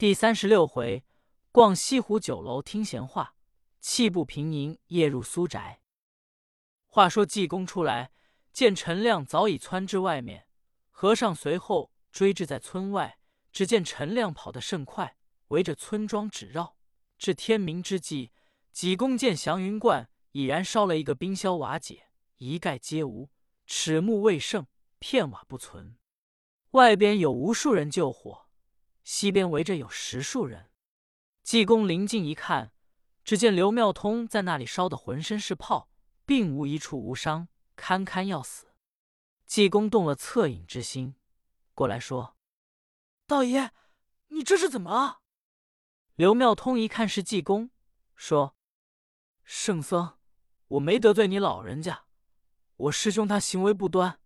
第三十六回，逛西湖酒楼听闲话，气不平宁夜入苏宅。话说济公出来，见陈亮早已窜至外面，和尚随后追至在村外。只见陈亮跑得甚快，围着村庄只绕。至天明之际，济公见祥云观已然烧了一个冰消瓦解，一概皆无，尺木未剩，片瓦不存。外边有无数人救火。西边围着有十数人，济公临近一看，只见刘妙通在那里烧得浑身是泡，并无一处无伤，堪堪要死。济公动了恻隐之心，过来说：“道爷，你这是怎么了？”刘妙通一看是济公，说：“圣僧，我没得罪你老人家，我师兄他行为不端，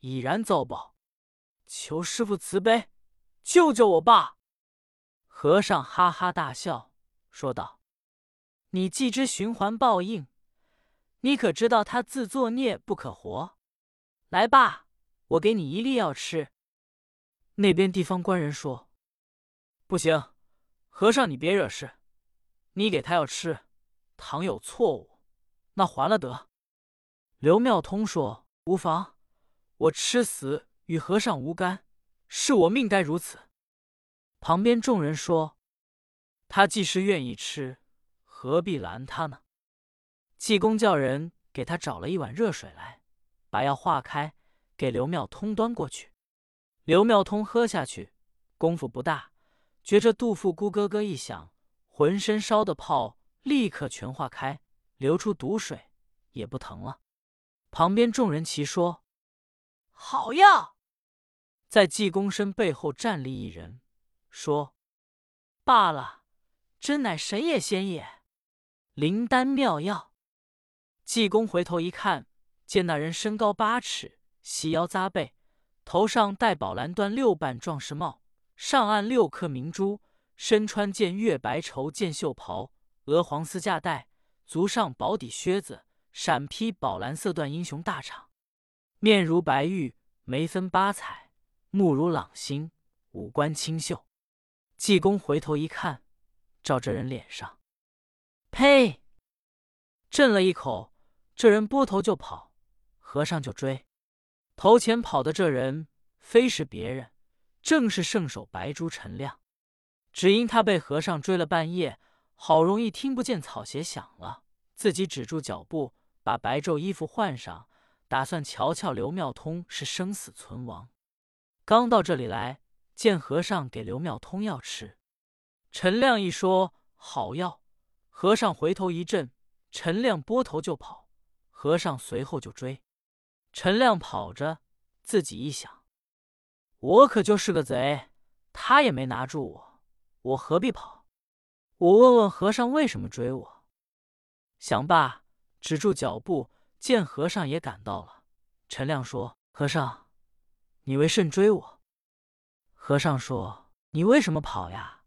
已然遭报，求师傅慈悲。”救救我爸！和尚哈哈大笑，说道：“你既知循环报应，你可知道他自作孽不可活？来吧，我给你一粒药吃。”那边地方官人说：“不行，和尚你别惹事，你给他药吃，倘有错误，那还了得。”刘妙通说：“无妨，我吃死与和尚无干。”是我命该如此。旁边众人说：“他既是愿意吃，何必拦他呢？”济公叫人给他找了一碗热水来，把药化开，给刘妙通端过去。刘妙通喝下去，功夫不大，觉着肚腹咕咯咯一响，浑身烧的泡立刻全化开，流出毒水，也不疼了。旁边众人齐说：“好药！”在济公身背后站立一人，说：“罢了，真乃神也仙也，灵丹妙药。”济公回头一看，见那人身高八尺，细腰扎背，头上戴宝蓝缎六瓣壮士帽，上按六颗明珠，身穿件月白绸箭袖袍，鹅黄丝架带，足上宝底靴子，闪披宝蓝色缎英雄大氅，面如白玉，眉分八彩。目如朗星，五官清秀。济公回头一看，照这人脸上，呸！震了一口，这人拨头就跑，和尚就追。头前跑的这人，非是别人，正是圣手白珠陈亮。只因他被和尚追了半夜，好容易听不见草鞋响了，自己止住脚步，把白昼衣服换上，打算瞧瞧刘妙通是生死存亡。刚到这里来，见和尚给刘妙通药吃。陈亮一说好药，和尚回头一震，陈亮拨头就跑，和尚随后就追。陈亮跑着，自己一想：我可就是个贼，他也没拿住我，我何必跑？我问问和尚为什么追我。想罢，止住脚步，见和尚也赶到了。陈亮说：“和尚。”你为甚追我？和尚说：“你为什么跑呀？”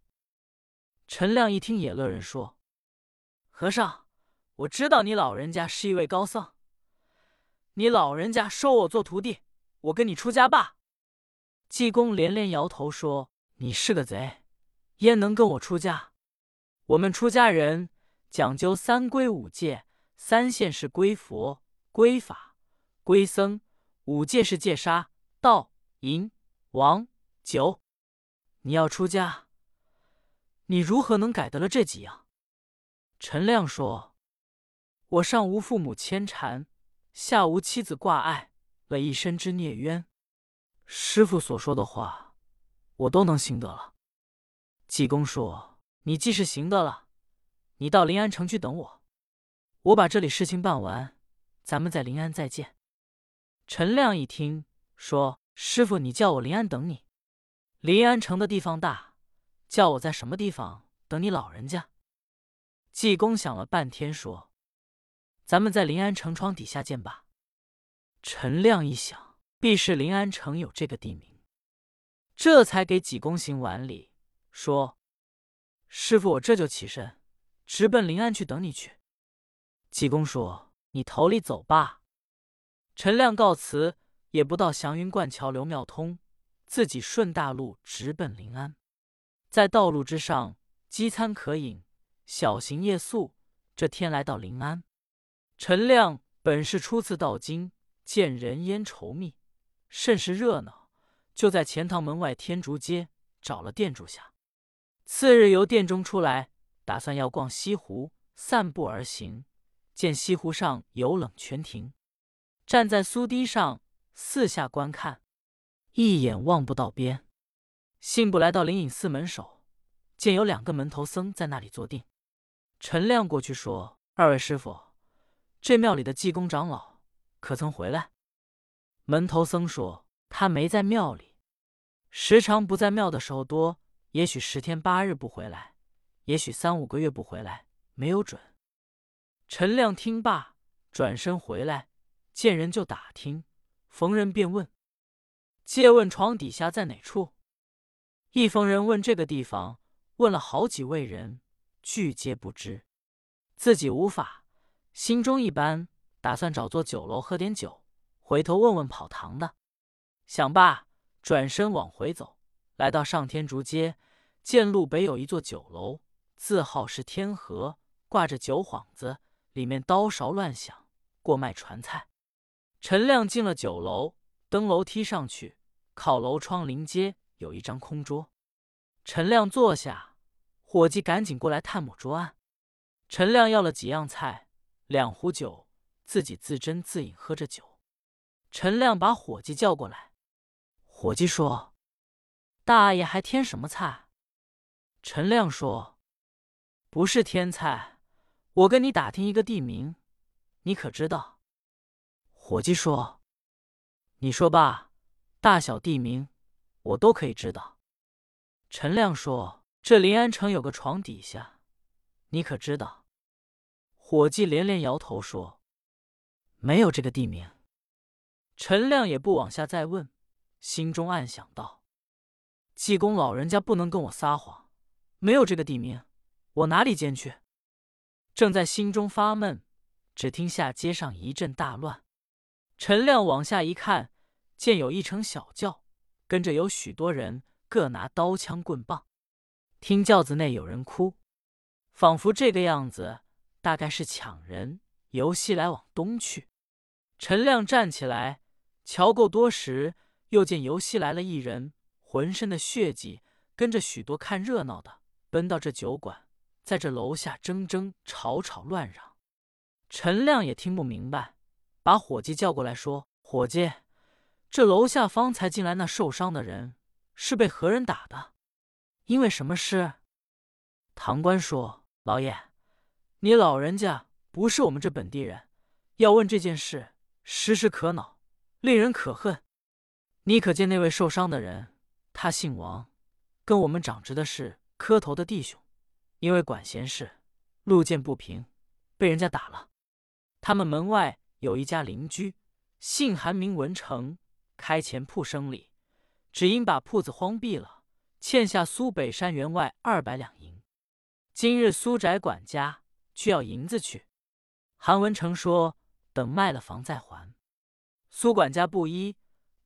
陈亮一听，也乐人说：“和尚，我知道你老人家是一位高僧，你老人家收我做徒弟，我跟你出家吧。”济公连连摇头说：“你是个贼，焉能跟我出家？我们出家人讲究三规五戒，三现是归佛、归法、归僧，五戒是戒杀。”道淫王酒，你要出家，你如何能改得了这几样？陈亮说：“我上无父母牵缠，下无妻子挂碍，了一身之孽冤。师傅所说的话，我都能行得了。”济公说：“你既是行得了，你到临安城去等我，我把这里事情办完，咱们在临安再见。”陈亮一听。说：“师傅，你叫我临安等你。临安城的地方大，叫我在什么地方等你老人家？”济公想了半天，说：“咱们在临安城窗底下见吧。”陈亮一想，必是临安城有这个地名，这才给济公行完礼，说：“师傅，我这就起身，直奔临安去等你去。”济公说：“你头里走吧。”陈亮告辞。也不到祥云观桥刘妙通，自己顺大路直奔临安。在道路之上，饥餐渴饮，小行夜宿。这天来到临安，陈亮本是初次到京，见人烟稠密，甚是热闹，就在钱塘门外天竺街找了店住下。次日由店中出来，打算要逛西湖，散步而行，见西湖上有冷泉亭，站在苏堤上四下观看，一眼望不到边。信步来到灵隐寺门首，见有两个门头僧在那里坐定。陈亮过去说：“二位师傅，这庙里的济公长老可曾回来？”门头僧说：“他没在庙里，时常不在庙的时候多，也许十天八日不回来，也许三五个月不回来，没有准。”陈亮听罢，转身回来，见人就打听，逢人便问：“借问床底下在哪处？”一逢人问这个地方，问了好几位人。俱皆不知，自己无法，心中一般，打算找座酒楼喝点酒，回头问问跑堂的。想罢，转身往回走，来到上天竺街，见路北有一座酒楼，字号是天河，挂着酒幌子，里面刀勺乱响，过卖传菜。陈亮进了酒楼，登楼梯上去，靠楼窗临街有一张空桌，陈亮坐下。伙计赶紧过来探母桌案，陈亮要了几样菜，两壶酒，自己自斟自饮，喝着酒。陈亮把伙计叫过来，伙计说：“大爷还添什么菜？”陈亮说：“不是添菜，我跟你打听一个地名，你可知道？”伙计说：“你说吧，大小地名我都可以知道。”陈亮说。这临安城有个床底下，你可知道？伙计连连摇头说：“没有这个地名。”陈亮也不往下再问，心中暗想道：“济公老人家不能跟我撒谎，没有这个地名，我哪里进去？”正在心中发闷，只听下街上一阵大乱。陈亮往下一看，见有一乘小轿，跟着有许多人，各拿刀枪棍棒。听轿子内有人哭，仿佛这个样子，大概是抢人。由西来往东去，陈亮站起来，瞧够多时，又见由西来了一人，浑身的血迹，跟着许多看热闹的，奔到这酒馆，在这楼下争争吵吵乱嚷。陈亮也听不明白，把伙计叫过来说：“伙计，这楼下方才进来那受伤的人，是被何人打的？”因为什么事？堂官说：“老爷，你老人家不是我们这本地人，要问这件事，时时可恼，令人可恨。你可见那位受伤的人？他姓王，跟我们长直的是磕头的弟兄，因为管闲事，路见不平，被人家打了。他们门外有一家邻居，姓韩名文成，开钱铺生意，只因把铺子荒闭了。”欠下苏北山员外二百两银，今日苏宅管家去要银子去。韩文成说：“等卖了房再还。”苏管家不依，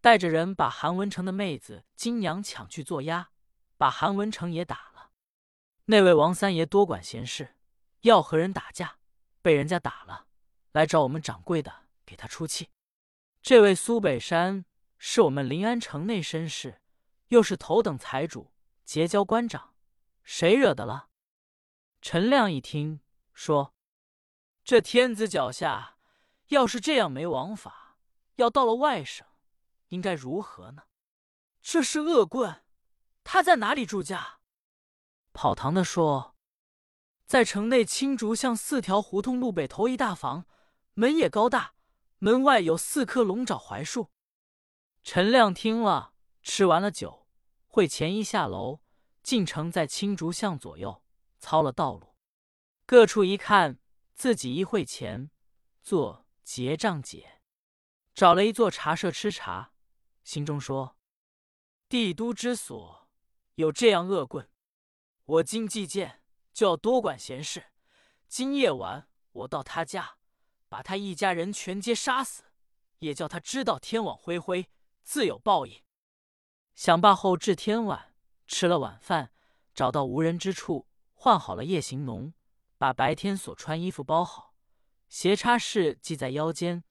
带着人把韩文成的妹子金娘抢去做押，把韩文成也打了。那位王三爷多管闲事，要和人打架，被人家打了，来找我们掌柜的给他出气。这位苏北山是我们临安城内绅士。又是头等财主，结交官长，谁惹的了？陈亮一听，说：“这天子脚下，要是这样没王法，要到了外省，应该如何呢？这是恶棍，他在哪里住家？”跑堂的说：“在城内青竹巷四条胡同路北头一大房，门也高大，门外有四棵龙爪槐树。”陈亮听了，吃完了酒。会前一下楼，进城在青竹巷左右操了道路，各处一看，自己一会钱，做结账解，找了一座茶社吃茶，心中说：帝都之所有这样恶棍，我今既见就要多管闲事。今夜晚我到他家，把他一家人全皆杀死，也叫他知道天网恢恢，自有报应。想罢后，至天晚，吃了晚饭，找到无人之处，换好了夜行龙，把白天所穿衣服包好，斜插式系在腰间，